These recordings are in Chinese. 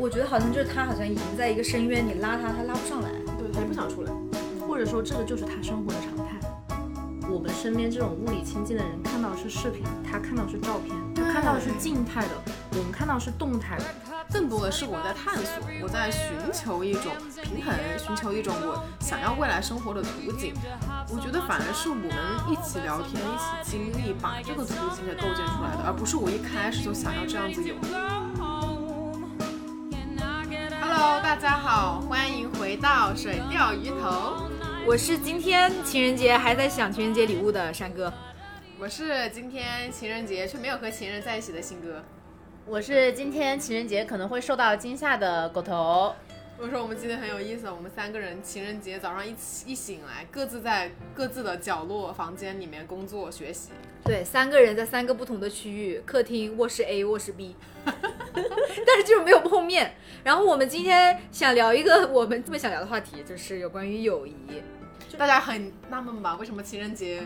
我觉得好像就是他好像已经在一个深渊，你拉他，他拉不上来。对他也不想出来。或者说这个就是他生活的常态。我们身边这种物理亲近的人看到的是视频，他看到的是照片，他看到的是静态的，我们看到的是动态的。更多的是我在探索，我在寻求一种平衡，寻求一种我想要未来生活的图景。我觉得反而是我们一起聊天、一起经历，把这个图景给构建出来的，而不是我一开始就想要这样子有。Hello，大家好，欢迎回到水钓鱼头。我是今天情人节还在想情人节礼物的山哥，我是今天情人节却没有和情人在一起的新哥。我是今天情人节可能会受到惊吓的狗头。我说我们今天很有意思，我们三个人情人节早上一起一醒来，各自在各自的角落房间里面工作学习。对，三个人在三个不同的区域，客厅、卧室 A、卧室 B，但是就是没有碰面。然后我们今天想聊一个我们特别想聊的话题，就是有关于友谊。大家很纳闷吧？为什么情人节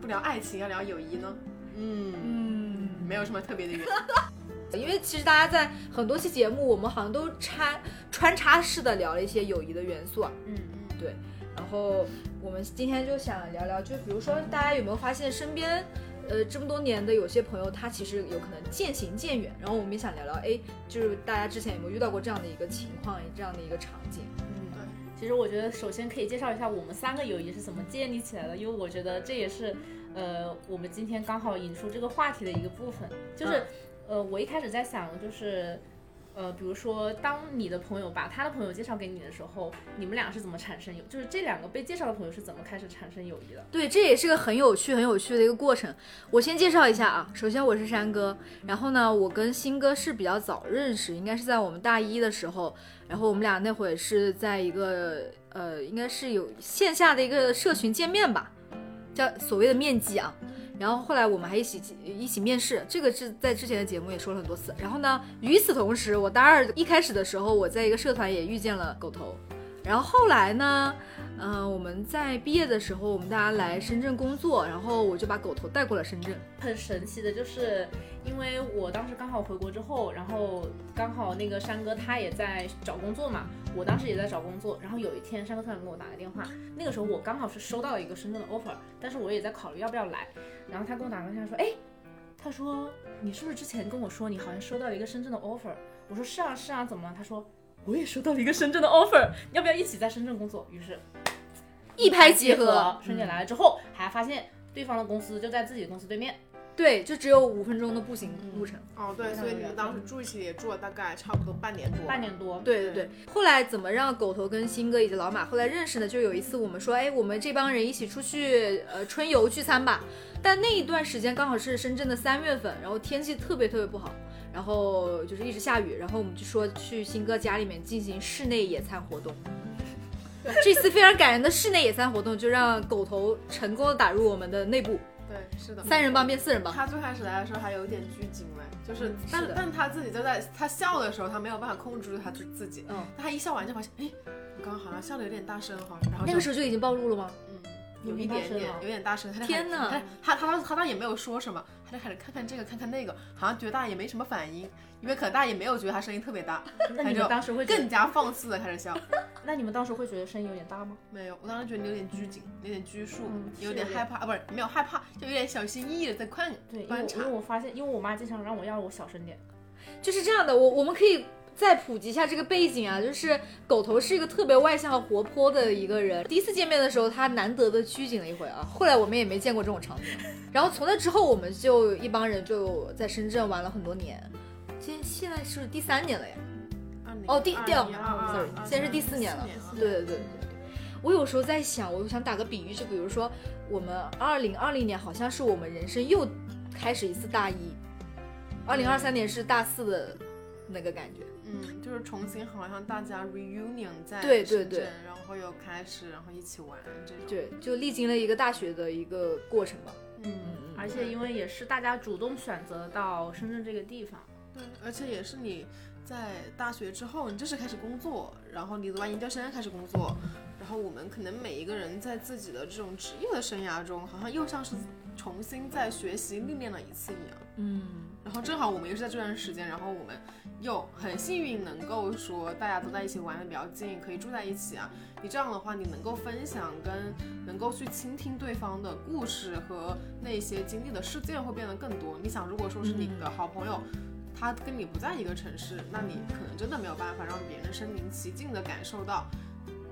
不聊爱情，要聊友谊呢？嗯嗯，没有什么特别的原因。因为其实大家在很多期节目，我们好像都穿穿插式的聊了一些友谊的元素啊。嗯嗯，对。然后我们今天就想聊聊，就比如说大家有没有发现身边，呃，这么多年的有些朋友，他其实有可能渐行渐远。然后我们也想聊聊，哎，就是大家之前有没有遇到过这样的一个情况，这样的一个场景？嗯，对。其实我觉得首先可以介绍一下我们三个友谊是怎么建立起来的，因为我觉得这也是，呃，我们今天刚好引出这个话题的一个部分，就是。呃，我一开始在想，就是，呃，比如说，当你的朋友把他的朋友介绍给你的时候，你们俩是怎么产生友？就是这两个被介绍的朋友是怎么开始产生友谊的？对，这也是个很有趣、很有趣的一个过程。我先介绍一下啊，首先我是山哥，然后呢，我跟新哥是比较早认识，应该是在我们大一的时候，然后我们俩那会儿是在一个呃，应该是有线下的一个社群见面吧，叫所谓的面基啊。然后后来我们还一起一起面试，这个是在之前的节目也说了很多次。然后呢，与此同时，我大二一开始的时候，我在一个社团也遇见了狗头。然后后来呢？嗯，我们在毕业的时候，我们大家来深圳工作，然后我就把狗头带过了深圳。很神奇的就是，因为我当时刚好回国之后，然后刚好那个山哥他也在找工作嘛，我当时也在找工作。然后有一天，山哥突然给我打个电话，那个时候我刚好是收到了一个深圳的 offer，但是我也在考虑要不要来。然后他跟我打个电话说，哎，他说你是不是之前跟我说你好像收到了一个深圳的 offer？我说是啊是啊，怎么了？他说。我也收到了一个深圳的 offer，要不要一起在深圳工作？于是，一拍即合。春姐来了之后，还发现对方的公司就在自己的公司对面，对，就只有五分钟的步行路程。哦，对，所以你们当时住一起也住了大概差不多半年多。半年多，对对对。后来怎么让狗头跟新哥以及老马后来认识呢？就有一次我们说，哎，我们这帮人一起出去呃春游聚餐吧。但那一段时间刚好是深圳的三月份，然后天气特别特别不好。然后就是一直下雨，然后我们就说去新哥家里面进行室内野餐活动。这次非常感人的室内野餐活动，就让狗头成功的打入我们的内部。对，是的，三人帮变四人帮。他最开始来的时候还有点拘谨嘞，就是，但但他自己就在他笑的时候，他没有办法控制住他自自己。嗯。他一笑完就发现，哎，我刚刚好像笑的有点大声哈。然后那个时候就已经暴露了吗？嗯，有一点点，有点大声。天哪！他他他他倒也没有说什么。他就开始看看这个，看看那个，好像觉得大家也没什么反应，因为可能大家也没有觉得他声音特别大。那你们当时会更加放肆的开始笑。那你们当时会觉得声音有点大吗？没有，我当时觉得你有点拘谨，有点拘束，有点害怕啊，不是没有害怕，就有点小心翼翼的在看观察。因为我发现，因为我妈经常让我要我小声点，就是这样的。我我们可以。再普及一下这个背景啊，就是狗头是一个特别外向和活泼的一个人。第一次见面的时候，他难得的拘谨了一回啊。后来我们也没见过这种场景。然后从那之后，我们就一帮人就在深圳玩了很多年。现现在是第三年了呀。哦，第第二，sorry，现在是第四年了。对对对对对。我有时候在想，我想打个比喻，就比如说我们二零二零年好像是我们人生又开始一次大一，二零二三年是大四的那个感觉。嗯，就是重新好像大家 reunion 在对对对，然后又开始，然后一起玩这种。对，就历经了一个大学的一个过程吧。嗯嗯。而且因为也是大家主动选择到深圳这个地方。对，而且也是你在大学之后，你就是开始工作，然后你读完研究生开始工作，然后我们可能每一个人在自己的这种职业的生涯中，好像又像是重新在学习历练了一次一样。嗯。然后正好我们又是在这段时间，然后我们又很幸运能够说大家都在一起玩的比较近，可以住在一起啊。你这样的话，你能够分享跟能够去倾听对方的故事和那些经历的事件会变得更多。你想，如果说是你的好朋友。他跟你不在一个城市，那你可能真的没有办法让别人身临其境的感受到。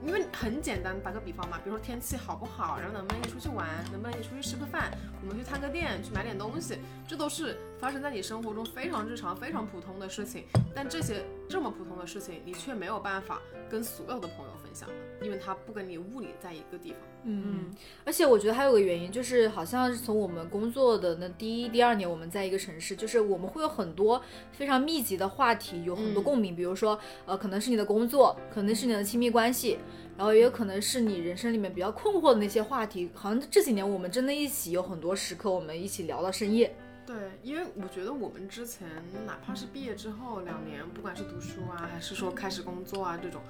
因为很简单，打个比方嘛，比如说天气好不好，然后能不能一起出去玩，能不能一起出去吃个饭，我们去探个店，去买点东西，这都是发生在你生活中非常日常、非常普通的事情。但这些这么普通的事情，你却没有办法跟所有的朋友分享，因为他不跟你物理在一个地方。嗯，而且我觉得还有个原因，就是好像是从我们工作的那第一、第二年，我们在一个城市，就是我们会有很多非常密集的话题，有很多共鸣。比如说，呃，可能是你的工作，可能是你的亲密关系。然后也有可能是你人生里面比较困惑的那些话题，好像这几年我们真的一起有很多时刻，我们一起聊到深夜。对，因为我觉得我们之前哪怕是毕业之后两年，不管是读书啊，还是说开始工作啊这种。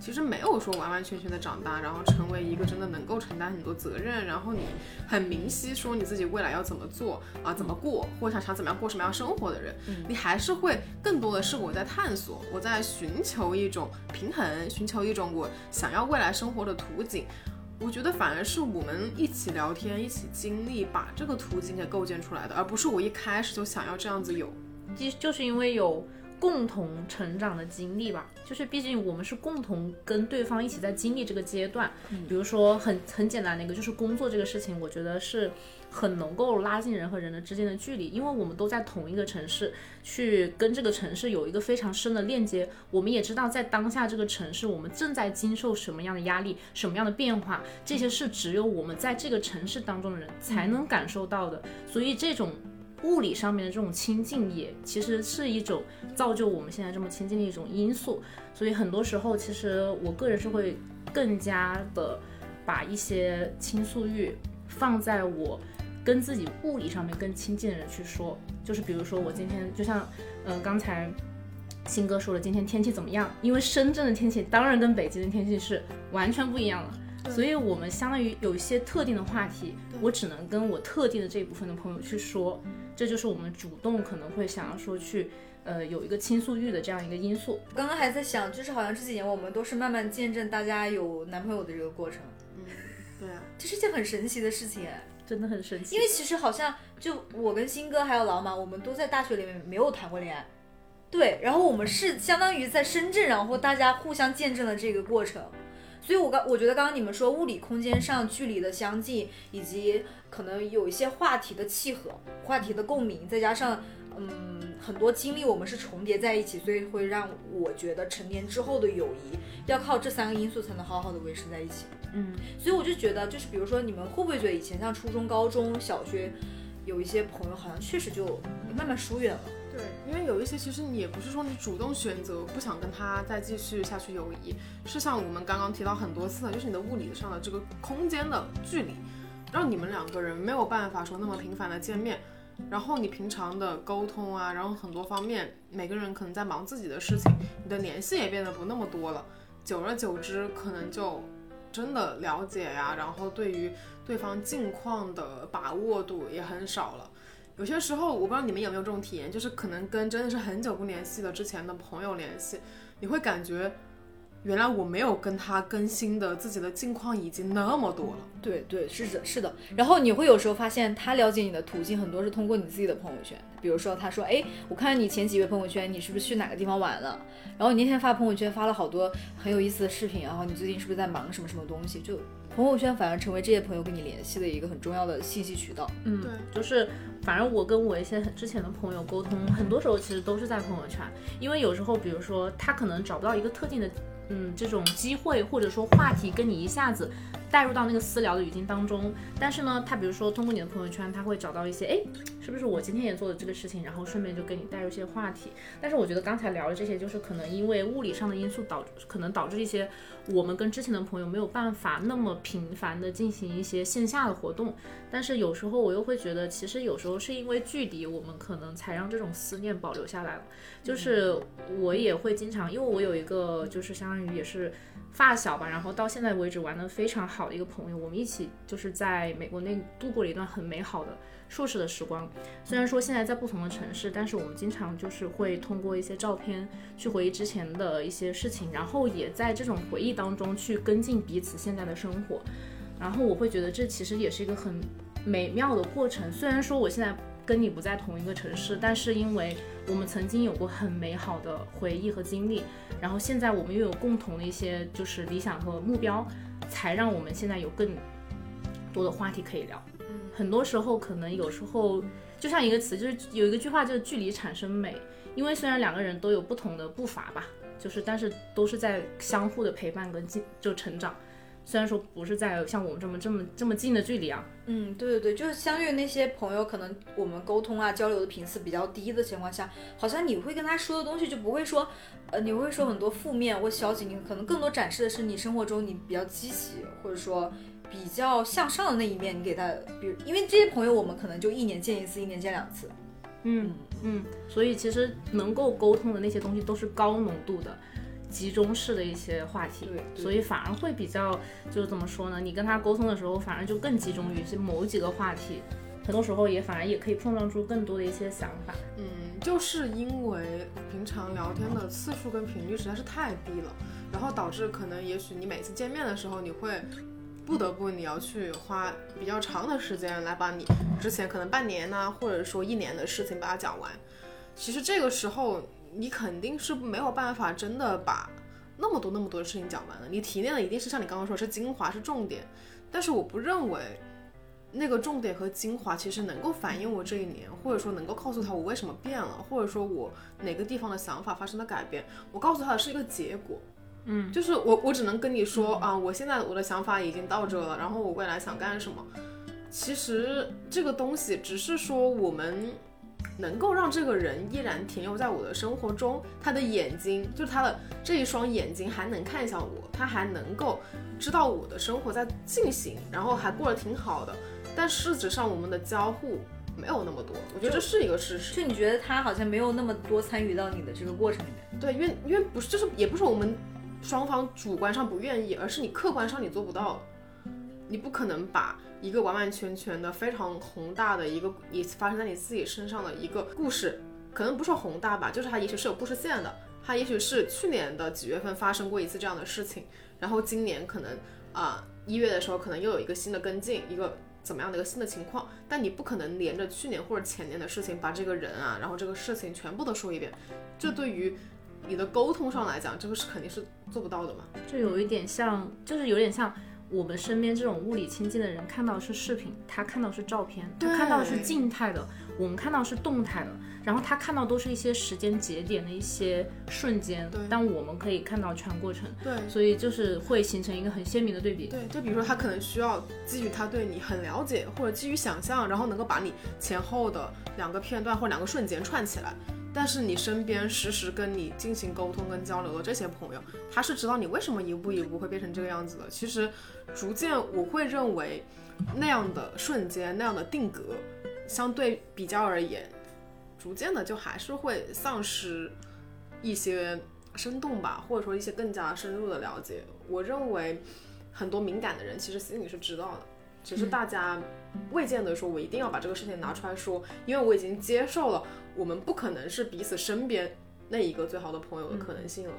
其实没有说完完全全的长大，然后成为一个真的能够承担很多责任，然后你很明晰说你自己未来要怎么做啊，怎么过，或者想想怎么样过什么样生活的人，你还是会更多的是我在探索，我在寻求一种平衡，寻求一种我想要未来生活的图景。我觉得反而是我们一起聊天，一起经历，把这个途径给构建出来的，而不是我一开始就想要这样子有，就就是因为有。共同成长的经历吧，就是毕竟我们是共同跟对方一起在经历这个阶段。比如说很很简单的一个，就是工作这个事情，我觉得是很能够拉近人和人的之间的距离，因为我们都在同一个城市，去跟这个城市有一个非常深的链接。我们也知道在当下这个城市，我们正在经受什么样的压力，什么样的变化，这些是只有我们在这个城市当中的人才能感受到的。所以这种。物理上面的这种亲近也其实是一种造就我们现在这么亲近的一种因素，所以很多时候其实我个人是会更加的把一些倾诉欲放在我跟自己物理上面更亲近的人去说，就是比如说我今天就像呃刚才新哥说了今天天气怎么样，因为深圳的天气当然跟北京的天气是完全不一样了，所以我们相当于有一些特定的话题，我只能跟我特定的这一部分的朋友去说。这就是我们主动可能会想要说去，呃，有一个倾诉欲的这样一个因素。刚刚还在想，就是好像这几年我们都是慢慢见证大家有男朋友的这个过程。嗯，对啊，这是件很神奇的事情，真的很神奇。因为其实好像就我跟新哥还有老马，我们都在大学里面没有谈过恋爱。对，然后我们是相当于在深圳，然后大家互相见证了这个过程。所以，我刚我觉得刚刚你们说物理空间上距离的相近，以及可能有一些话题的契合、话题的共鸣，再加上嗯很多经历我们是重叠在一起，所以会让我觉得成年之后的友谊要靠这三个因素才能好好的维持在一起。嗯，所以我就觉得，就是比如说你们会不会觉得以前像初中、高中小学有一些朋友好像确实就慢慢疏远了？对，因为有一些其实你也不是说你主动选择不想跟他再继续下去友谊，是像我们刚刚提到很多次的，就是你的物理上的这个空间的距离，让你们两个人没有办法说那么频繁的见面，然后你平常的沟通啊，然后很多方面每个人可能在忙自己的事情，你的联系也变得不那么多了，久而久之可能就真的了解呀，然后对于对方近况的把握度也很少了。有些时候，我不知道你们有没有这种体验，就是可能跟真的是很久不联系的之前的朋友联系，你会感觉，原来我没有跟他更新的自己的近况已经那么多了。对对，是的，是的。然后你会有时候发现，他了解你的途径很多是通过你自己的朋友圈，比如说他说，哎，我看你前几个月朋友圈，你是不是去哪个地方玩了？然后你那天发朋友圈发了好多很有意思的视频，然后你最近是不是在忙什么什么东西？就。朋友圈反而成为这些朋友跟你联系的一个很重要的信息渠道。嗯，对，就是反正我跟我一些之前的朋友沟通，很多时候其实都是在朋友圈，因为有时候比如说他可能找不到一个特定的，嗯，这种机会或者说话题跟你一下子。带入到那个私聊的语境当中，但是呢，他比如说通过你的朋友圈，他会找到一些，哎，是不是我今天也做的这个事情，然后顺便就跟你带入一些话题。但是我觉得刚才聊的这些，就是可能因为物理上的因素导，可能导致一些我们跟之前的朋友没有办法那么频繁的进行一些线下的活动。但是有时候我又会觉得，其实有时候是因为距离，我们可能才让这种思念保留下来了。就是我也会经常，因为我有一个就是相当于也是。发小吧，然后到现在为止玩的非常好的一个朋友，我们一起就是在美国那度过了一段很美好的硕士的时光。虽然说现在在不同的城市，但是我们经常就是会通过一些照片去回忆之前的一些事情，然后也在这种回忆当中去跟进彼此现在的生活。然后我会觉得这其实也是一个很美妙的过程。虽然说我现在跟你不在同一个城市，但是因为我们曾经有过很美好的回忆和经历，然后现在我们又有共同的一些就是理想和目标，才让我们现在有更多的话题可以聊。很多时候可能有时候就像一个词，就是有一个句话就是距离产生美，因为虽然两个人都有不同的步伐吧，就是但是都是在相互的陪伴跟进就成长。虽然说不是在像我们这么这么这么近的距离啊，嗯，对对对，就是相对于那些朋友，可能我们沟通啊交流的频次比较低的情况下，好像你会跟他说的东西就不会说，呃，你会说很多负面或消极，你可能更多展示的是你生活中你比较积极或者说比较向上的那一面，你给他，比如因为这些朋友我们可能就一年见一次，一年见两次，嗯嗯，所以其实能够沟通的那些东西都是高浓度的。集中式的一些话题，对，所以反而会比较，就是怎么说呢？你跟他沟通的时候，反而就更集中于是某几个话题，很多时候也反而也可以碰撞出更多的一些想法。嗯，就是因为平常聊天的次数跟频率实在是太低了，然后导致可能也许你每次见面的时候，你会不得不你要去花比较长的时间来把你之前可能半年呢，或者说一年的事情把它讲完。其实这个时候。你肯定是没有办法真的把那么多那么多的事情讲完了。你提炼的一定是像你刚刚说，是精华，是重点。但是我不认为那个重点和精华其实能够反映我这一年，或者说能够告诉他我为什么变了，或者说我哪个地方的想法发生了改变。我告诉他的是一个结果，嗯，就是我我只能跟你说啊，我现在我的想法已经到这了，然后我未来想干什么。其实这个东西只是说我们。能够让这个人依然停留在我的生活中，他的眼睛就是他的这一双眼睛还能看向我，他还能够知道我的生活在进行，然后还过得挺好的。但事实上，我们的交互没有那么多，我觉得这是一个事实。就你觉得他好像没有那么多参与到你的这个过程里面？对，因为因为不是，就是也不是我们双方主观上不愿意，而是你客观上你做不到，你不可能把。一个完完全全的非常宏大的一个，也发生在你自己身上的一个故事，可能不说宏大吧，就是它也许是有故事线的，它也许是去年的几月份发生过一次这样的事情，然后今年可能啊一月的时候可能又有一个新的跟进，一个怎么样的一个新的情况，但你不可能连着去年或者前年的事情把这个人啊，然后这个事情全部都说一遍，这对于你的沟通上来讲，这个是肯定是做不到的嘛，就有一点像，就是有点像。我们身边这种物理亲近的人看到是视频，他看到是照片，他看到是静态的，我们看到是动态的，然后他看到都是一些时间节点的一些瞬间，但我们可以看到全过程，对，所以就是会形成一个很鲜明的对比，对，就比如说他可能需要基于他对你很了解，或者基于想象，然后能够把你前后的两个片段或两个瞬间串起来。但是你身边实时跟你进行沟通跟交流的这些朋友，他是知道你为什么一步一步会变成这个样子的。其实，逐渐我会认为，那样的瞬间那样的定格，相对比较而言，逐渐的就还是会丧失一些生动吧，或者说一些更加深入的了解。我认为，很多敏感的人其实心里是知道的，只是大家未见得说我一定要把这个事情拿出来说，因为我已经接受了。我们不可能是彼此身边那一个最好的朋友的可能性了。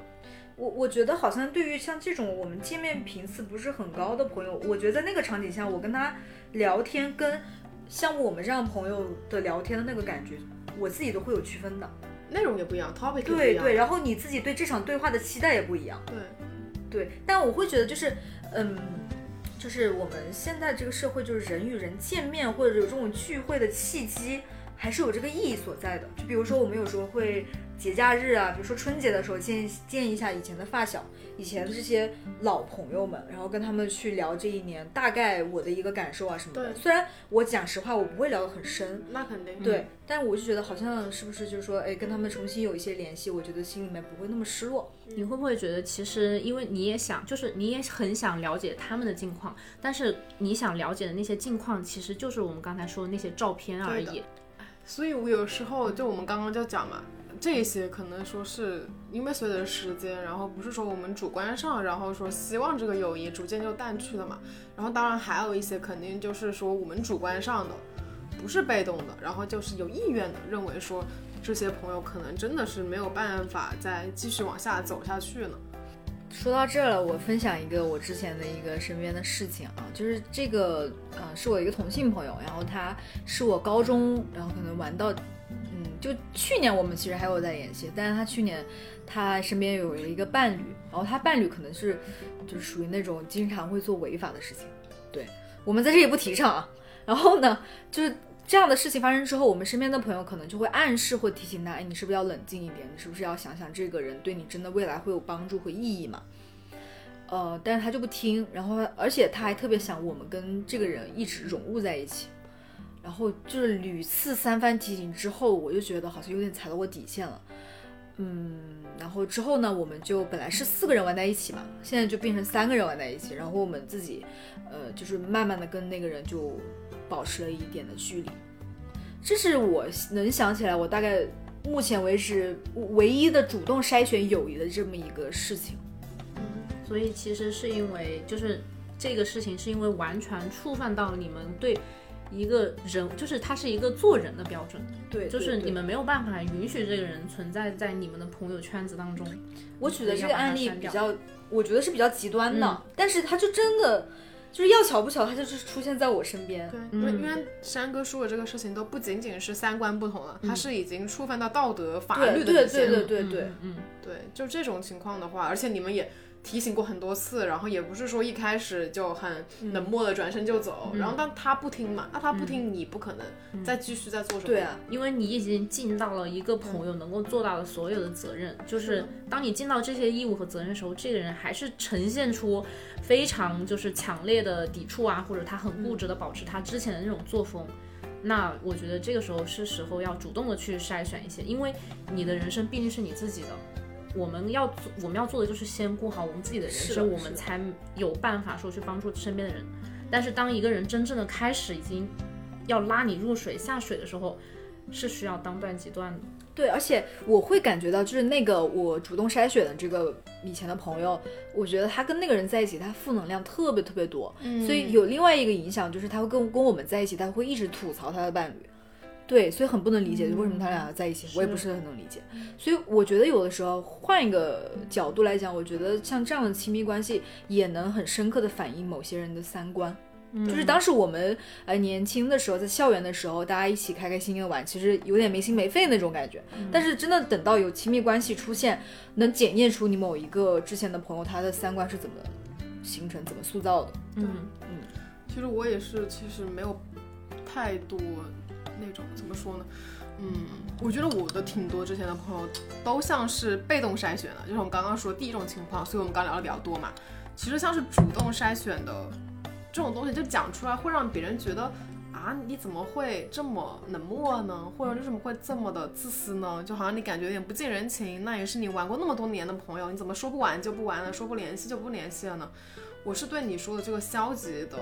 我我觉得好像对于像这种我们见面频次不是很高的朋友，我觉得在那个场景下，我跟他聊天跟像我们这样朋友的聊天的那个感觉，我自己都会有区分的。内容也不一样，topic 对对，然后你自己对这场对话的期待也不一样。对对，但我会觉得就是，嗯，就是我们现在这个社会，就是人与人见面或者有这种聚会的契机。还是有这个意义所在的，就比如说我们有时候会节假日啊，比如说春节的时候见见一下以前的发小，以前的这些老朋友们，然后跟他们去聊这一年大概我的一个感受啊什么的。虽然我讲实话，我不会聊得很深，那肯定对，但我就觉得好像是不是就是说，哎，跟他们重新有一些联系，我觉得心里面不会那么失落。你会不会觉得其实因为你也想，就是你也很想了解他们的近况，但是你想了解的那些近况，其实就是我们刚才说的那些照片而已。所以，我有时候就我们刚刚就讲嘛，这些可能说是因为随着时间，然后不是说我们主观上，然后说希望这个友谊逐渐就淡去了嘛。然后，当然还有一些肯定就是说我们主观上的，不是被动的，然后就是有意愿的认为说这些朋友可能真的是没有办法再继续往下走下去了。说到这儿了，我分享一个我之前的一个身边的事情啊，就是这个呃是我一个同性朋友，然后他是我高中，然后可能玩到，嗯，就去年我们其实还有在联系，但是他去年他身边有一个伴侣，然后他伴侣可能是就是属于那种经常会做违法的事情，对我们在这里不提倡啊。然后呢，就是这样的事情发生之后，我们身边的朋友可能就会暗示或提醒他，哎，你是不是要冷静一点？你是不是要想想这个人对你真的未来会有帮助和意义嘛？呃，但是他就不听，然后而且他还特别想我们跟这个人一直融入在一起，然后就是屡次三番提醒之后，我就觉得好像有点踩到我底线了，嗯，然后之后呢，我们就本来是四个人玩在一起嘛，现在就变成三个人玩在一起，然后我们自己，呃，就是慢慢的跟那个人就保持了一点的距离，这是我能想起来我大概目前为止唯一的主动筛选友谊的这么一个事情。嗯所以其实是因为，就是这个事情是因为完全触犯到你们对一个人，就是他是一个做人的标准，对，就是你们没有办法允许这个人存在在你们的朋友圈子当中。我举的这个案例比较，我觉得是比较极端的，但是他就真的就是要巧不巧，他就是出现在我身边。对，因为因为山哥说的这个事情都不仅仅是三观不同了，他是已经触犯到道德法律的底线了。对对对对对，嗯，对，就这种情况的话，而且你们也。提醒过很多次，然后也不是说一开始就很冷漠的转身就走，然后但他不听嘛，那他不听，你不可能再继续再做什么。对啊，因为你已经尽到了一个朋友能够做到的所有的责任，就是当你尽到这些义务和责任的时候，这个人还是呈现出非常就是强烈的抵触啊，或者他很固执的保持他之前的那种作风，那我觉得这个时候是时候要主动的去筛选一些，因为你的人生毕竟是你自己的。我们要做，我们要做的就是先顾好我们自己的人生，我们才有办法说去帮助身边的人。但是当一个人真正的开始已经要拉你入水下水的时候，是需要当断即断的。对，而且我会感觉到，就是那个我主动筛选的这个以前的朋友，我觉得他跟那个人在一起，他负能量特别特别多，所以有另外一个影响就是他会跟跟我们在一起，他会一直吐槽他的伴侣。对，所以很不能理解，就为什么他俩在一起，我也不是很能理解。所以我觉得有的时候换一个角度来讲，我觉得像这样的亲密关系也能很深刻的反映某些人的三观。就是当时我们呃年轻的时候，在校园的时候，大家一起开开心心的玩，其实有点没心没肺那种感觉。但是真的等到有亲密关系出现，能检验出你某一个之前的朋友他的三观是怎么形成、怎么塑造的。嗯嗯，其实我也是，其实没有太多。那种怎么说呢？嗯，我觉得我的挺多之前的朋友都像是被动筛选的，就是我们刚刚说第一种情况，所以我们刚聊的比较多嘛。其实像是主动筛选的这种东西，就讲出来会让别人觉得啊，你怎么会这么冷漠呢？或者为什么会这么的自私呢？就好像你感觉有点不近人情。那也是你玩过那么多年的朋友，你怎么说不玩就不玩了，说不联系就不联系了呢？我是对你说的这个消极的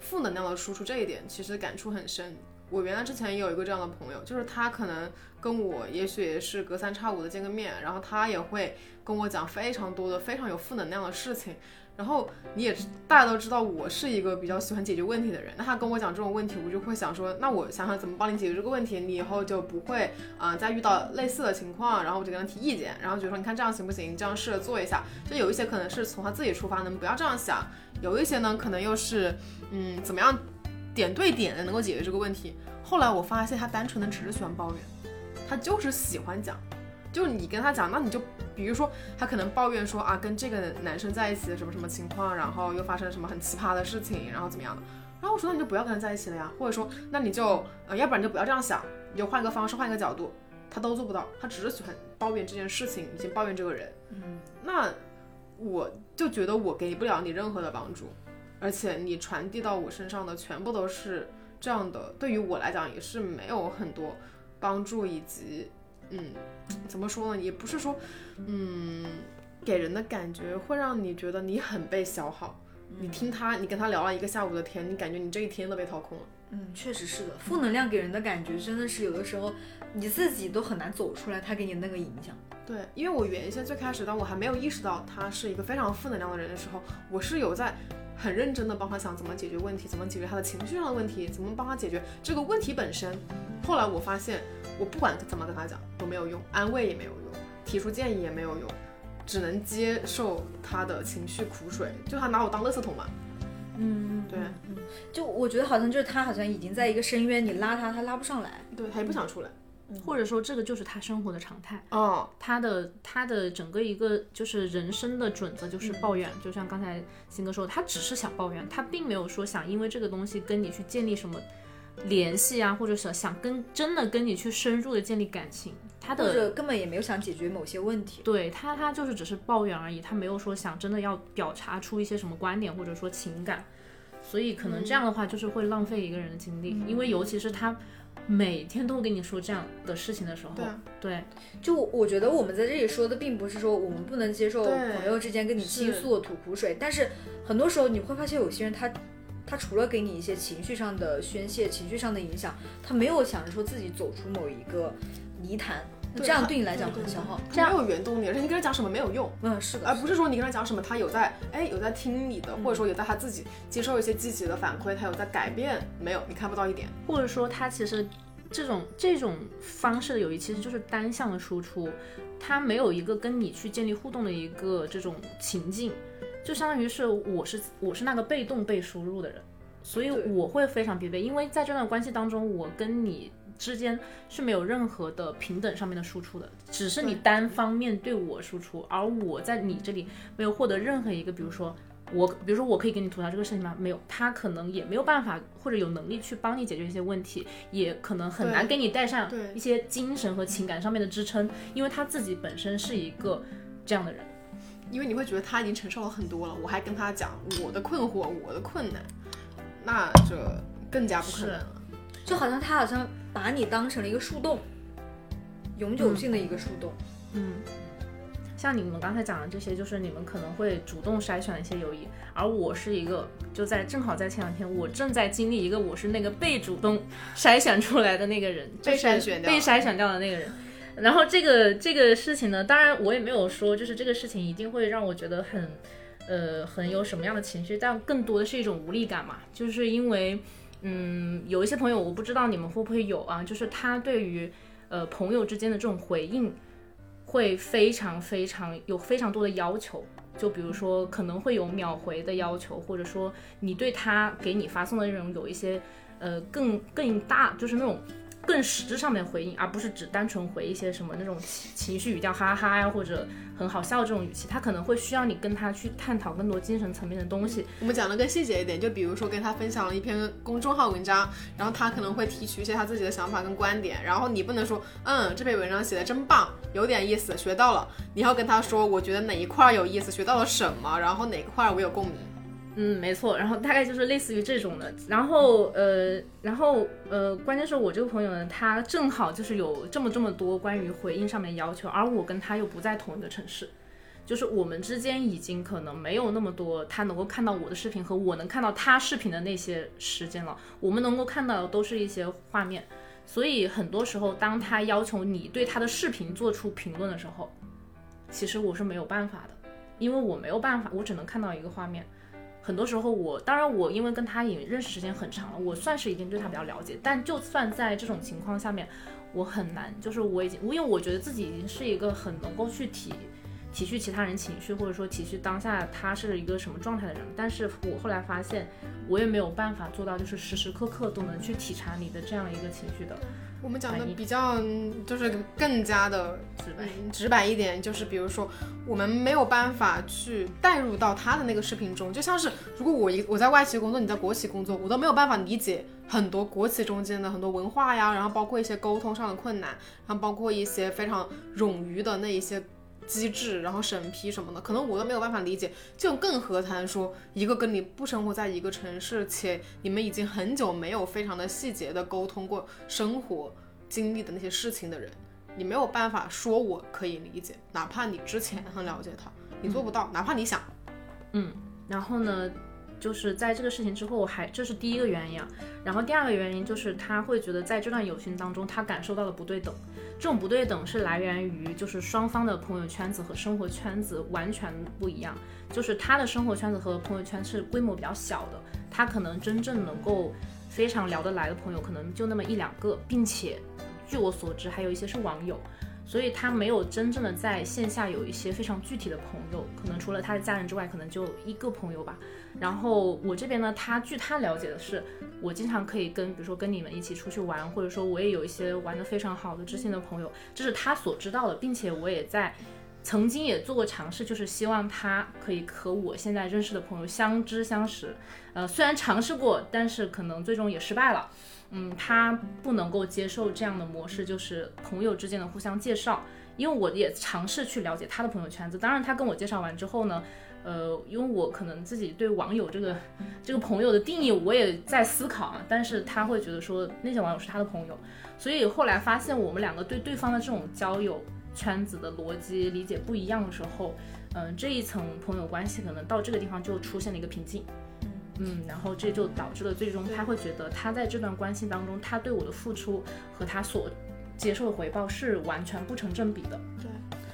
负能量的输出这一点，其实感触很深。我原来之前也有一个这样的朋友，就是他可能跟我也许也是隔三差五的见个面，然后他也会跟我讲非常多的非常有负能量的事情。然后你也大家都知道我是一个比较喜欢解决问题的人，那他跟我讲这种问题，我就会想说，那我想想怎么帮你解决这个问题，你以后就不会啊再遇到类似的情况。然后我就跟他提意见，然后就说你看这样行不行？这样试着做一下。就有一些可能是从他自己出发，能不要这样想；有一些呢，可能又是嗯怎么样？点对点的能够解决这个问题。后来我发现他单纯的只是喜欢抱怨，他就是喜欢讲，就你跟他讲，那你就比如说他可能抱怨说啊跟这个男生在一起的什么什么情况，然后又发生什么很奇葩的事情，然后怎么样的。然后我说那你就不要跟他在一起了呀，或者说那你就呃要不然就不要这样想，你就换个方式换一个角度。他都做不到，他只是喜欢抱怨这件事情，以及抱怨这个人。嗯，那我就觉得我给不了你任何的帮助。而且你传递到我身上的全部都是这样的，对于我来讲也是没有很多帮助，以及，嗯，怎么说呢？也不是说，嗯，给人的感觉会让你觉得你很被消耗。你听他，你跟他聊了一个下午的天，你感觉你这一天都被掏空了。嗯，确实是的，负能量给人的感觉真的是有的时候你自己都很难走出来，他给你那个影响。对，因为我原先最开始当我还没有意识到他是一个非常负能量的人的时候，我是有在。很认真的帮他想怎么解决问题，怎么解决他的情绪上的问题，怎么帮他解决这个问题本身。后来我发现，我不管怎么跟他讲都没有用，安慰也没有用，提出建议也没有用，只能接受他的情绪苦水，就他拿我当垃圾桶嘛。嗯，对，就我觉得好像就是他好像已经在一个深渊，你拉他，他拉不上来。对他也不想出来。或者说这个就是他生活的常态。哦，他的他的整个一个就是人生的准则就是抱怨，就像刚才新哥说的，他只是想抱怨，他并没有说想因为这个东西跟你去建立什么联系啊，或者想想跟真的跟你去深入的建立感情，他的或者根本也没有想解决某些问题。对他他就是只是抱怨而已，他没有说想真的要表达出一些什么观点或者说情感，所以可能这样的话就是会浪费一个人的精力，因为尤其是他每天都跟你说这样的事情的时候，对就我我觉得我们在这里说的并不是说我们不能接受朋友之间跟你倾诉吐苦水，但是很多时候你会发现有些人他他除了给你一些情绪上的宣泄、情绪上的影响，他没有想着说自己走出某一个泥潭，那这样对你来讲很消耗。这样没有原动力，而且你跟他讲什么没有用。嗯，是的，而不是说你跟他讲什么，他有在哎有在听你的，或者说有在他自己接受一些积极的反馈，他有在改变，没有，你看不到一点。或者说他其实这种这种方式的友谊其实就是单向的输出，他没有一个跟你去建立互动的一个这种情境，就相当于是我是我是那个被动被输入的人，所以我会非常疲惫，因为在这段关系当中，我跟你。之间是没有任何的平等上面的输出的，只是你单方面对我输出，而我在你这里没有获得任何一个，比如说我，比如说我可以给你吐槽这个事情吗？没有，他可能也没有办法或者有能力去帮你解决一些问题，也可能很难给你带上对一些精神和情感上面的支撑，因为他自己本身是一个这样的人。因为你会觉得他已经承受了很多了，我还跟他讲我的困惑、我的困难，那就更加不可能了。就好像他好像把你当成了一个树洞，永久性的一个树洞。嗯，像你们刚才讲的这些，就是你们可能会主动筛选一些友谊，而我是一个就在正好在前两天，我正在经历一个我是那个被主动 筛选出来的那个人，被筛选掉被筛选掉的那个人。然后这个这个事情呢，当然我也没有说，就是这个事情一定会让我觉得很，呃，很有什么样的情绪，但更多的是一种无力感嘛，就是因为，嗯，有一些朋友，我不知道你们会不会有啊，就是他对于，呃，朋友之间的这种回应，会非常非常有非常多的要求。就比如说，可能会有秒回的要求，或者说你对他给你发送的内容有一些，呃，更更大，就是那种更实质上面回应，而不是只单纯回一些什么那种情情绪语调哈哈呀，或者很好笑这种语气，他可能会需要你跟他去探讨更多精神层面的东西。我们讲的更细节一点，就比如说跟他分享了一篇公众号文章，然后他可能会提取一些他自己的想法跟观点，然后你不能说，嗯，这篇文章写的真棒，有点意思，学到了。你要跟他说，我觉得哪一块儿有意思，学到了什么，然后哪个块儿我有共鸣。嗯，没错，然后大概就是类似于这种的，然后呃，然后呃，关键是我这个朋友呢，他正好就是有这么这么多关于回应上面要求，而我跟他又不在同一个城市，就是我们之间已经可能没有那么多他能够看到我的视频和我能看到他视频的那些时间了，我们能够看到的都是一些画面，所以很多时候当他要求你对他的视频做出评论的时候，其实我是没有办法的，因为我没有办法，我只能看到一个画面。很多时候我，当然我因为跟他也认识时间很长了，我算是已经对他比较了解。但就算在这种情况下面，我很难，就是我已经，因为我觉得自己已经是一个很能够去体体恤其他人情绪，或者说体恤当下他是一个什么状态的人。但是我后来发现，我也没有办法做到，就是时时刻刻都能去体察你的这样一个情绪的我们讲的比较嗯就是更加的直白。嗯直白一点，就是比如说，我们没有办法去带入到他的那个视频中，就像是如果我一我在外企工作，你在国企工作，我都没有办法理解很多国企中间的很多文化呀，然后包括一些沟通上的困难，然后包括一些非常冗余的那一些机制，然后审批什么的，可能我都没有办法理解，就更何谈说一个跟你不生活在一个城市，且你们已经很久没有非常的细节的沟通过生活经历的那些事情的人。你没有办法说我可以理解，哪怕你之前很了解他，你做不到，哪怕你想。嗯然后呢，就是在这个事情之后，还这是第一个原因啊。然后第二个原因就是他会觉得在这段友情当中，他感受到了不对等。这种不对等是来源于就是双方的朋友圈子和生活圈子完全不一样。就是他的生活圈子和朋友圈是规模比较小的，他可能真正能够非常聊得来的朋友可能就那么一两个，并且据我所知还有一些是网友。所以他没有真正的在线下有一些非常具体的朋友，可能除了他的家人之外，可能就一个朋友吧。然后我这边呢，他据他了解的是，我经常可以跟，比如说跟你们一起出去玩，或者说我也有一些玩的非常好的知心的朋友，这是他所知道的，并且我也在曾经也做过尝试，就是希望他可以和我现在认识的朋友相知相识。呃，虽然尝试过，但是可能最终也失败了。嗯，他不能够接受这样的模式，就是朋友之间的互相介绍。因为我也尝试去了解他的朋友圈子，当然他跟我介绍完之后呢，呃，因为我可能自己对网友这个这个朋友的定义我也在思考啊，但是他会觉得说那些网友是他的朋友，所以后来发现我们两个对对方的这种交友圈子的逻辑理解不一样的时候，嗯，这一层朋友关系可能到这个地方就出现了一个瓶颈。嗯，然后这就导致了最终他会觉得他在这段关系当中，他对我的付出和他所接受的回报是完全不成正比的。对，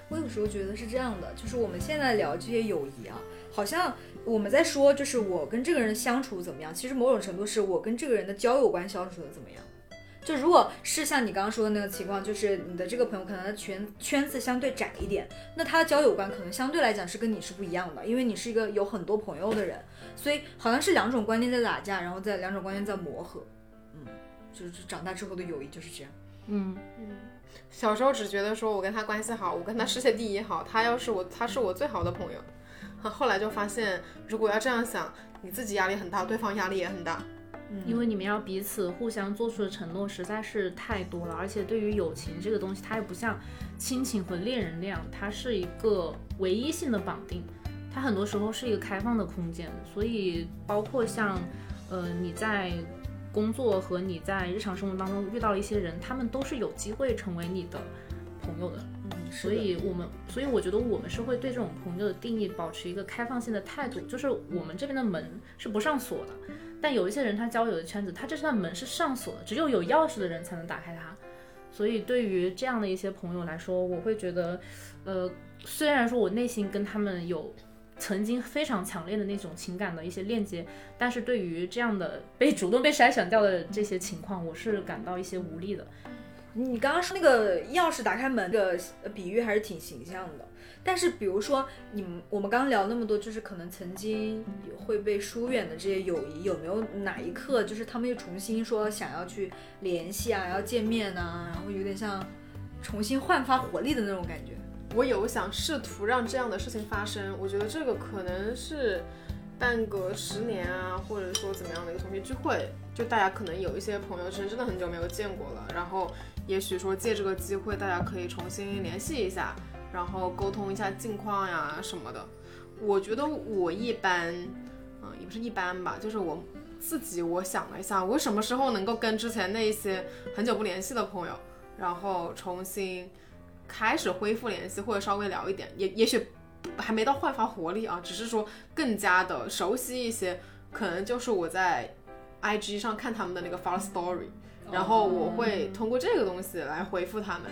我有时候觉得是这样的，就是我们现在聊这些友谊啊，好像我们在说就是我跟这个人相处怎么样，其实某种程度是我跟这个人的交友观相处的怎么样。就如果是像你刚刚说的那个情况，就是你的这个朋友可能圈圈子相对窄一点，那他的交友观可能相对来讲是跟你是不一样的，因为你是一个有很多朋友的人，所以好像是两种观念在打架，然后在两种观念在磨合，嗯，就是长大之后的友谊就是这样，嗯。嗯，小时候只觉得说我跟他关系好，我跟他世界第一好，他要是我，他是我最好的朋友，后来就发现如果要这样想，你自己压力很大，对方压力也很大。因为你们要彼此互相做出的承诺实在是太多了，而且对于友情这个东西，它又不像亲情和恋人那样，它是一个唯一性的绑定，它很多时候是一个开放的空间。所以，包括像，呃，你在工作和你在日常生活当中遇到一些人，他们都是有机会成为你的朋友的。嗯，所以我们，所以我觉得我们是会对这种朋友的定义保持一个开放性的态度，就是我们这边的门是不上锁的。但有一些人，他交友的圈子，他这扇门是上锁的，只有有钥匙的人才能打开它。所以对于这样的一些朋友来说，我会觉得，呃，虽然说我内心跟他们有曾经非常强烈的那种情感的一些链接，但是对于这样的 被主动被筛选掉的这些情况，我是感到一些无力的。你刚刚说那个钥匙打开门的比喻还是挺形象的。但是，比如说，你们我们刚刚聊那么多，就是可能曾经会被疏远的这些友谊，有没有哪一刻，就是他们又重新说想要去联系啊，要见面呐，然后有点像重新焕发活力的那种感觉？我有想试图让这样的事情发生，我觉得这个可能是半个十年啊，或者说怎么样的一个同学聚会，就大家可能有一些朋友是真的很久没有见过了，然后也许说借这个机会，大家可以重新联系一下。然后沟通一下近况呀什么的，我觉得我一般，嗯，也不是一般吧，就是我自己我想了一下，我什么时候能够跟之前那一些很久不联系的朋友，然后重新开始恢复联系，或者稍微聊一点，也也许还没到焕发活力啊，只是说更加的熟悉一些，可能就是我在 IG 上看他们的那个发 story，然后我会通过这个东西来回复他们。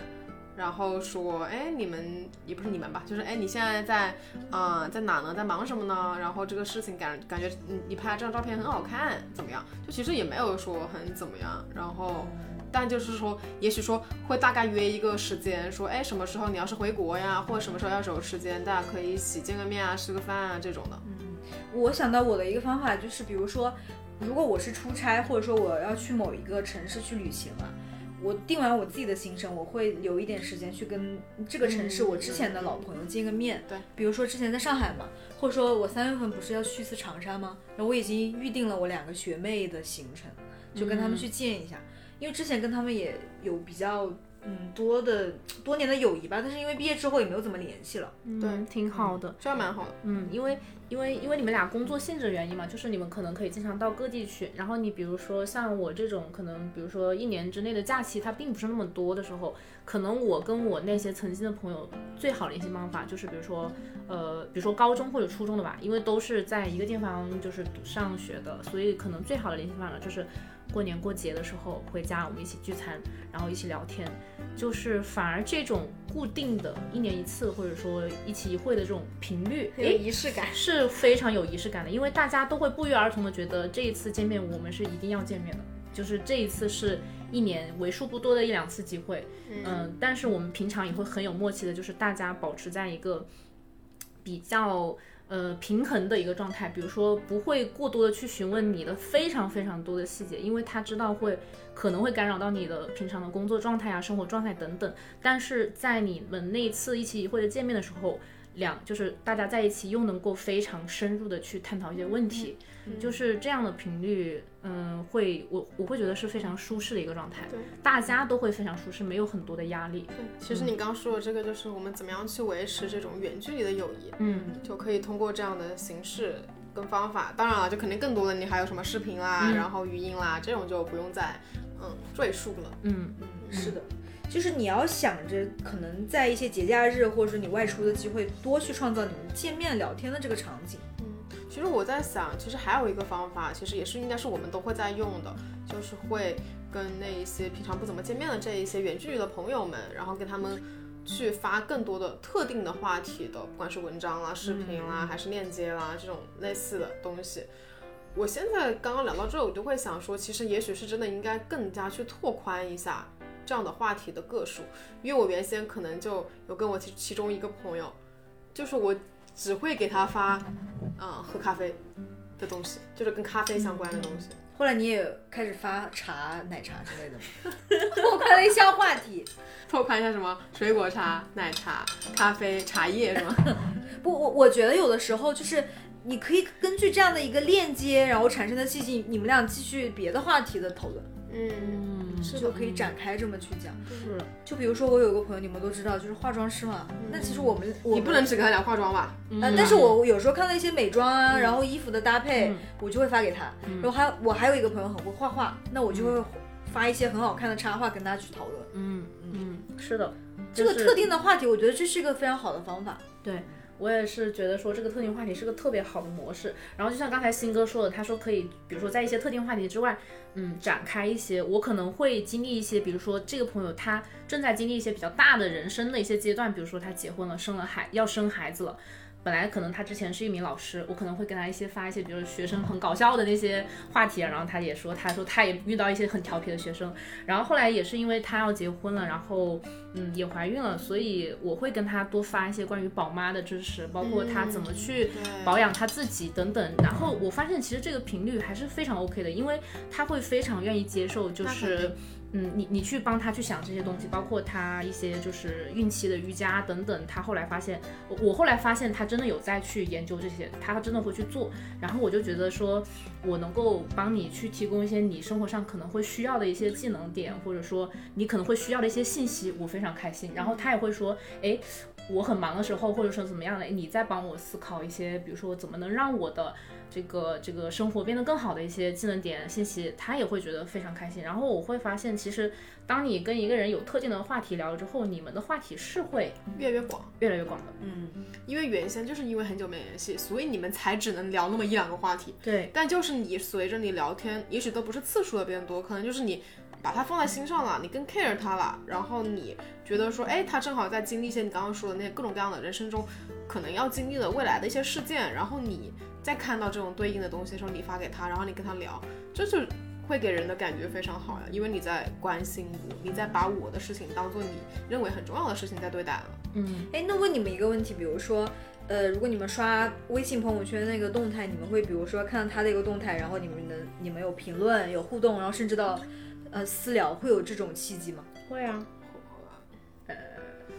然后说，哎，你们也不是你们吧，就是哎，你现在在，啊，在哪呢？在忙什么呢？然后这个事情感感觉，你你拍这张照片很好看，怎么样？就其实也没有说很怎么样。然后，但就是说，也许说会大概约一个时间，说，哎，什么时候你要是回国呀，或者什么时候要有时间，大家可以一起见个面啊，吃个饭啊这种的。嗯，我想到我的一个方法就是，比如说，如果我是出差，或者说我要去某一个城市去旅行了。我定完我自己的行程，我会留一点时间去跟这个城市我之前的老朋友见个面。对，比如说之前在上海嘛，或者说我三月份不是要去一次长沙吗？然后我已经预定了我两个学妹的行程，就跟他们去见一下。因为之前跟他们也有比较嗯多的多年的友谊吧。但是因为毕业之后也没有怎么联系了。对，挺好的。这样蛮好的。嗯，因为因为因为你们俩工作性质的原因嘛，就是你们可能可以经常到各地去。然后你比如说像我这种，可能比如说一年之内的假期它并不是那么多的时候，可能我跟我那些曾经的朋友最好的联系方法就是比如说呃比如说高中或者初中的吧，因为都是在一个地方就是上学的，所以可能最好的联系方法就是过年过节的时候回家我们一起聚餐，然后一起聊天。就是反而这种固定的一年一次或者说一期一会的这种频率，有，仪式感。是非常有仪式感的，因为大家都会不约而同的觉得这一次见面我们是一定要见面的，就是这一次是一年为数不多的一两次机会，嗯、但是我们平常也会很有默契的，就是大家保持在一个比较。呃，平衡的一个状态，比如说不会过多的去询问你的非常非常多的细节，因为他知道会可能会干扰到你的平常的工作状态啊、生活状态等等。但是在你们那一次一期一会的见面的时候，两就是大家在一起又能够非常深入的去探讨一些问题，就是这样的频率，嗯，会我我会觉得是非常舒适的一个状态，对，大家都会非常舒适，没有很多的压力，对，其实你刚刚说的这个，就是我们怎么样去维持这种远距离的友谊，嗯，就可以通过这样的形式跟方法。当然了，就肯定更多的你还有什么视频啦，然后语音啦，这种就不用再嗯赘述了。嗯，嗯，是的，就是你要想着可能在一些节假日或者说你外出的机会，多去创造你们见面聊天的这个场景。其实我在想，其实还有一个方法，其实也是应该是我们都会在用的，就是会跟那一些平常不怎么见面的这一些远距离的朋友们，然后跟他们去发更多的特定的话题的，不管是文章啦、视频啦，还是链接啦这种类似的东西。我现在刚刚聊到这，我就会想说，其实也许是真的应该更加去拓宽一下这样的话题的个数，因为我原先可能就有跟我其其中一个朋友，就是我只会给他发，嗯，喝咖啡的东西，就是跟咖啡相关的东西。后来你也开始发茶、奶茶之类的吗？拓宽了一项话题。拓宽一下什么水果茶、奶茶、咖啡、茶叶是吗？不，我我觉得有的时候就是你可以根据这样的一个链接，然后产生的信息，你们俩继续别的话题的讨论，嗯，是的，就可以展开这么去讲。是，就比如说我有个朋友，你们都知道，就是化妆师嘛。那其实我们我你不能只跟他聊化妆吧？呃，但是我有时候看到一些美妆啊，然后衣服的搭配，嗯我就会发给他。然后还我还有一个朋友很会画画，那我就会发一些很好看的插画跟他去讨论。嗯嗯，是的，这个特定的话题，我觉得这是一个非常好的方法。对我也是觉得说这个特定话题是个特别好的模式。然后就像刚才新哥说的，他说可以，比如说在一些特定话题之外，嗯，展开一些。我可能会经历一些，比如说这个朋友他正在经历一些比较大的人生的一些阶段，比如说他结婚了，生了孩，要生孩子了。本来可能他之前是一名老师，我可能会跟他一些发一些，比如说学生很搞笑的那些话题啊，然后他也说，他说他也遇到一些很调皮的学生，然后后来也是因为他要结婚了，然后嗯也怀孕了，所以我会跟他多发一些关于宝妈的知识，包括他怎么去保养他自己等等。然后我发现其实这个频率还是非常 OK 的，因为他会非常愿意接受，就是。嗯，你你去帮他去想这些东西，包括他一些就是孕期的瑜伽等等，他后来发现，我我后来发现他真的有在去研究这些，他真的会去做，然后我就觉得说，我能够帮你去提供一些你生活上可能会需要的一些技能点，或者说你可能会需要的一些信息，我非常开心。然后他也会说，哎，我很忙的时候，或者说怎么样的，你在帮我思考一些，比如说怎么能让我的这个这个生活变得更好的一些技能点信息，他也会觉得非常开心。然后我会发现，其实当你跟一个人有特定的话题聊了之后，你们的话题是会越来越广，越来越广的。嗯，因为原先就是因为很久没联系，所以你们才只能聊那么一两个话题。对，但就是你随着你聊天，也许都不是次数的变多，可能就是你把它放在心上了，你更 care 他了，然后你觉得说，哎，他正好在经历一些你刚刚说的那些各种各样的人生中可能要经历的未来的一些事件，然后你再看到这种对应的东西的时候，你发给他，然后你跟他聊，这就会给人的感觉非常好呀，因为你在关心我，你在把我的事情当做你认为很重要的事情在对待了。嗯，哎，那问你们一个问题，比如说，呃，如果你们刷微信朋友圈那个动态，你们会比如说看到他的一个动态，然后你们能你们有评论、有互动，然后甚至到呃私聊，会有这种契机吗？会啊，呃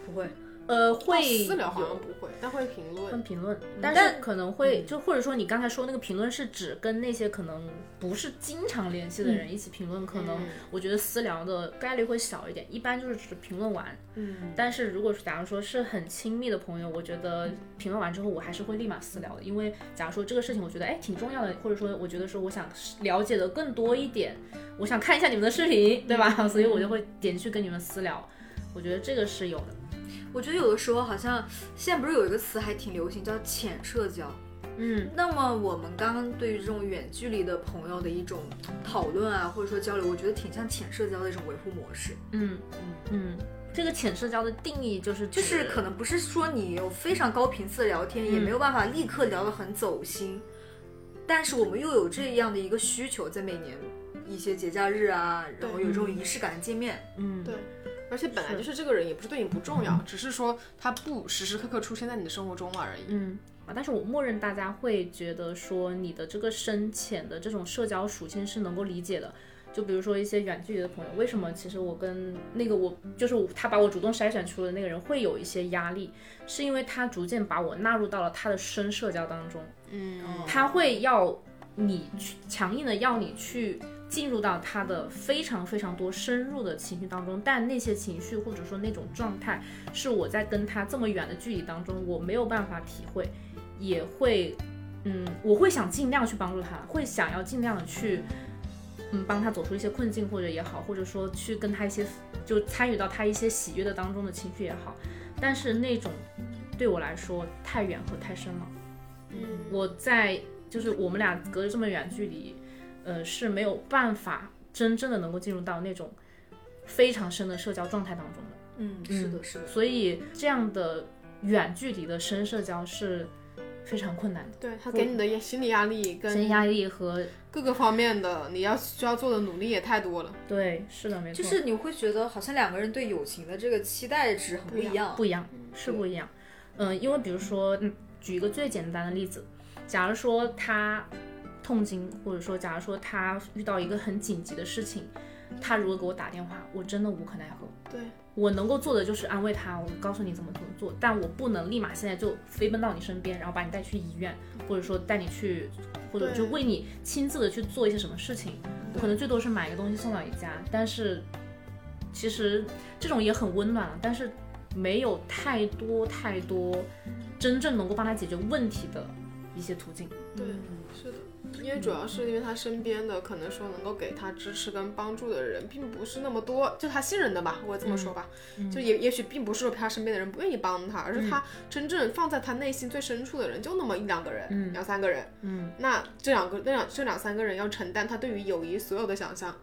不会。呃，会私聊好像不会，但会评会论。评论，但但是可能会就或者说你刚才说那个评论是指跟那些可能不是经常联系的人一起评论，可能嗯我觉得私聊的概率会小一点，一般就是只评论完。嗯，但是如果是假如说是很亲密的朋友，我觉得评论完之后我还是会立马私聊的，因为假如说这个事情我觉得哎挺重要的，或者说我觉得说我想了解的更多一点，我想看一下你们的视频，对吧？所以我就会点去跟你们私聊，我觉得这个是有的。我觉得有的时候好像现在不是有一个词还挺流行，叫浅社交。嗯那么我们刚刚对于这种远距离的朋友的一种讨论啊，或者说交流，我觉得挺像浅社交的一种维护模式。嗯嗯嗯，这个浅社交的定义就是就是可能不是说你有非常高频次的聊天，也没有办法立刻聊得很走心，但是我们又有这样的一个需求，在每年一些节假日啊，然后有这种仪式感的见面。嗯对而且本来就是这个人也不是对你不重要，只是说他不时时刻刻出现在你的生活中了而已。嗯啊，但是我默认大家会觉得说你的这个深浅的这种社交属性是能够理解的。就比如说一些远距离的朋友，为什么其实我跟那个我就是他把我主动筛选出的那个人会有一些压力，是因为他逐渐把我纳入到了他的深社交当中，嗯，他会要你去强硬的要你去进入到他的非常非常多深入的情绪当中，但那些情绪或者说那种状态，是我在跟他这么远的距离当中我没有办法体会，也会，嗯，我会想尽量去帮助他，会想要尽量的去。嗯，帮他走出一些困境，或者也好，或者说去跟他一些，就参与到他一些喜悦的当中的情绪也好，但是那种对我来说太远和太深了。嗯我在就是我们俩隔着这么远距离，呃是没有办法真正的能够进入到那种非常深的社交状态当中的。嗯，是的，是的。所以这样的远距离的深社交是非常困难的，对他给你的心理压力心理跟压力和各个方面的，你要需要做的努力也太多了。对，是的，没错，就是你会觉得好像两个人对友情的这个期待值很不一样。不一样，是不一样。嗯，因为比如说，嗯，举一个最简单的例子，假如说他痛经，或者说假如说他遇到一个很紧急的事情，他如果给我打电话，我真的无可奈何。对，我能够做的就是安慰他，我告诉你怎么怎么做，但我不能立马现在就飞奔到你身边，然后把你带去医院，或者说带你去，或者就为你亲自的去做一些什么事情。我可能最多是买个东西送到你家，但是其实这种也很温暖了，但是没有太多太多真正能够帮他解决问题的一些途径。对，因为主要是因为他身边的可能说能够给他支持跟帮助的人并不是那么多，就他信任的吧，我这么说吧，就也也许并不是说他身边的人不愿意帮他，而是他真正放在他内心最深处的人就那么一两个人，两三个人，嗯，那这两个那两这两三个人要承担他对于友谊所有的想象，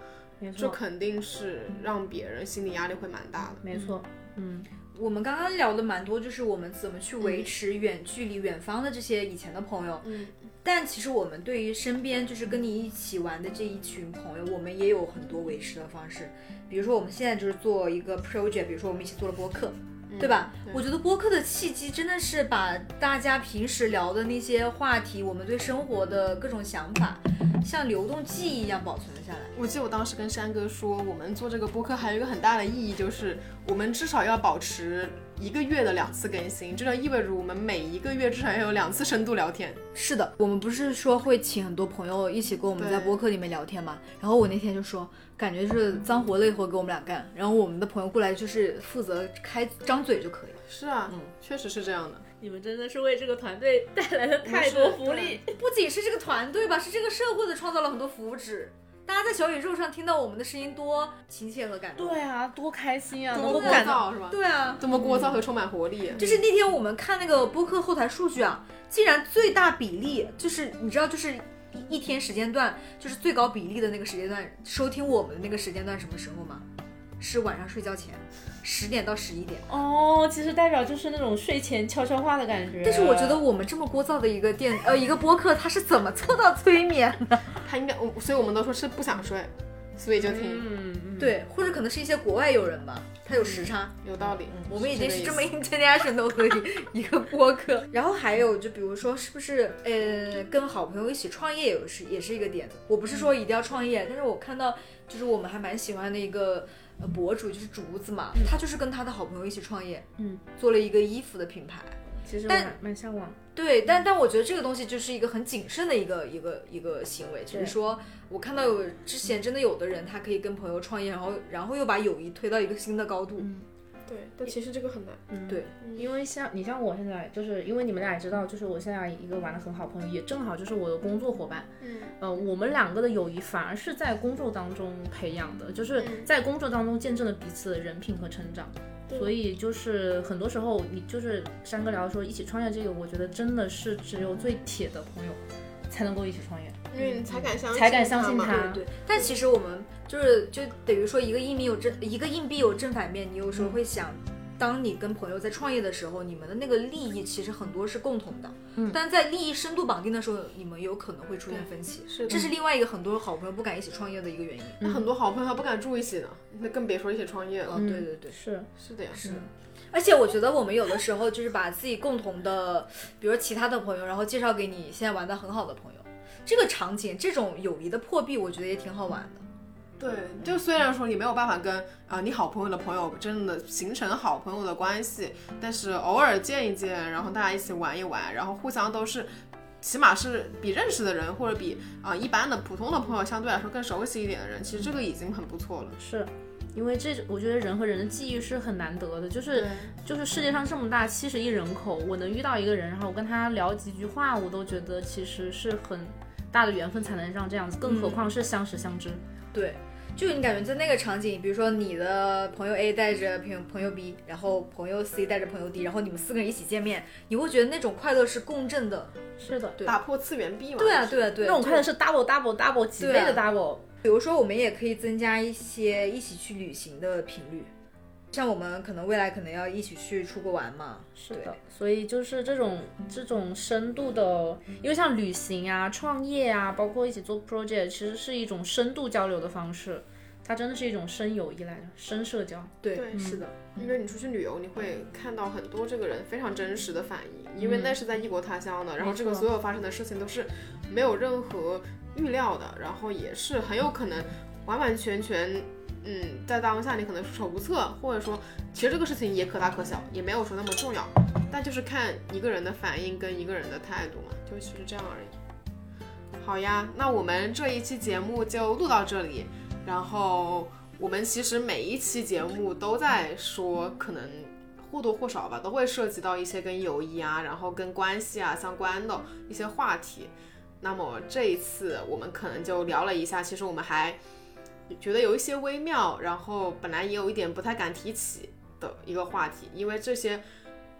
这肯定是让别人心理压力会蛮大的。没错，嗯我们刚刚聊的蛮多，就是我们怎么去维持远距离、远方的这些以前的朋友。嗯，但其实我们对于身边就是跟你一起玩的这一群朋友，我们也有很多维持的方式。比如说我们现在就是做一个 project，比如说我们一起做了播客，对吧？对我觉得播客的契机真的是把大家平时聊的那些话题，我们对生活的各种想法，像流动记忆一样保存了下来。我记得我当时跟山哥说，我们做这个播客还有一个很大的意义，就是我们至少要保持一个月的两次更新，这就意味着我们每一个月至少要有两次深度聊天。是的，我们不是说会请很多朋友一起跟我们在播客里面聊天嘛？然后我那天就说，感觉是脏活累活给我们俩干，然后我们的朋友过来就是负责开张嘴就可以了。是啊，嗯确实是这样的。你们真的是为这个团队带来了太多福利。不仅是这个团队吧，是这个社会的创造了很多福祉。大家在小宇宙上听到我们的声音，多亲切和感动。对啊，多开心啊，多聒能够感到。噪是吧？对啊，多么聒噪和充满活力。就是那天我们看那个播客后台数据啊，竟然最大比例就是你知道，就是一一天时间段，就是最高比例的那个时间段，收听我们的那个时间段什么时候吗？是晚上睡觉前，十点到十一点。哦，其实代表就是那种睡前悄悄话的感觉。但是我觉得我们这么聒噪的一个电呃一个播客，它是怎么做到催眠的？他应该，我所以我们都说是不想睡，所以就听，嗯，嗯，对，或者可能是一些国外友人吧，他有时差。有道理。我们已经是这么 international 的一个播客，然后还有就比如说是不是呃跟好朋友一起创业也是也是一个点子。我不是说一定要创业，但是我看到就是我们还蛮喜欢的一个呃博主，就是竹子嘛，他就是跟他的好朋友一起创业，嗯，做了一个衣服的品牌。其实我但蛮向往。对，但但我觉得这个东西就是一个很谨慎的一个一个一个行为，就是说我看到有之前真的有的人，他可以跟朋友创业，然后然后又把友谊推到一个新的高度。对，但其实这个很难。嗯，对，因为像你像我现在，就是因为你们俩也知道，就是我现在一个玩的很好朋友，也正好就是我的工作伙伴。嗯，呃，我们两个的友谊反而是在工作当中培养的，就是嗯在工作当中见证了彼此的人品和成长。所以就是很多时候，你就是山哥聊说一起创业这个，我觉得真的是只有最铁的朋友才能够一起创业。因为你才敢相信，才敢相信。他对对，但其实我们就是就等于说一个硬币有正一个硬币有正反面，你有时候会想。当你跟朋友在创业的时候，你们的那个利益其实很多是共同的，嗯但在利益深度绑定的时候，你们有可能会出现分歧，是的这是另外一个很多好朋友不敢一起创业的一个原因。那很多好朋友他不敢住一起呢，那更别说一起创业了。哦，对对对，是，是的呀，是而且我觉得我们有的时候就是把自己共同的，比如说其他的朋友，然后介绍给你现在玩的很好的朋友，这个场景，这种友谊的破壁，我觉得也挺好玩的。对，就虽然说你没有办法跟啊、你好朋友的朋友真的形成好朋友的关系，但是偶尔见一见，然后大家一起玩一玩，然后互相都是。起码是比认识的人，或者比啊、一般的普通的朋友相对来说更熟悉一点的人，其实这个已经很不错了。是。因为这，我觉得人和人的记忆是很难得的，就是就是世界上这么大，七十亿人口，我能遇到一个人，然后我跟他聊几句话，我都觉得其实是很大的缘分才能让这样子，更何况是相识相知。对，就你感觉在那个场景，比如说你的朋友 A 带着朋友朋友 B，然后朋友 C 带着朋友 D，然后你们四个人一起见面，你会觉得那种快乐是共振的。是的，对打破次元壁嘛。对啊，对啊，对啊，那种快乐是 double double double 几倍的 double。比如说，我们也可以增加一些一起去旅行的频率，像我们可能未来可能要一起去出国玩嘛。是的，所以就是这种这种深度的，因为像旅行啊、创业啊，包括一起做 project，其实是一种深度交流的方式，它真的是一种深友谊来的，深社交。对，对是的，因为你出去旅游，你会看到很多这个人非常真实的反应，因为那是在异国他乡的，然后这个所有发生的事情都是没有任何预料的，然后也是很有可能完完全全，嗯，在当下你可能束手无策，或者说其实这个事情也可大可小，也没有说那么重要，但就是看一个人的反应跟一个人的态度嘛，就其实这样而已。好呀，那我们这一期节目就录到这里。然后我们其实每一期节目都在说，可能或多或少吧，都会涉及到一些跟友谊啊，然后跟关系啊相关的一些话题。那么这一次我们可能就聊了一下，其实我们还觉得有一些微妙，然后本来也有一点不太敢提起的一个话题，因为这些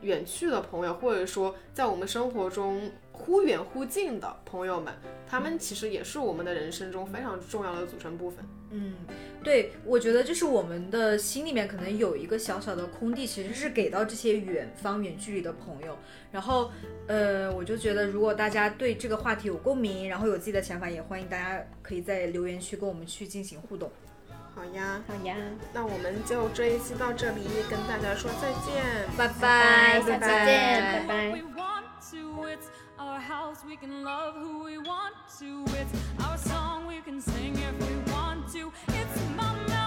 远去的朋友，或者说在我们生活中忽远忽近的朋友们，他们其实也是我们的人生中非常重要的组成部分。嗯，对，我觉得就是我们的心里面可能有一个小小的空地，其实是给到这些远方、远距离的朋友。然后，呃，我就觉得如果大家对这个话题有共鸣，然后有自己的想法，也欢迎大家可以在留言区跟我们去进行互动。好呀，好呀，那我们就这一期到这里，跟大家说再见，拜拜，拜，下次见，拜拜。We can sing if we want to. It's my melody.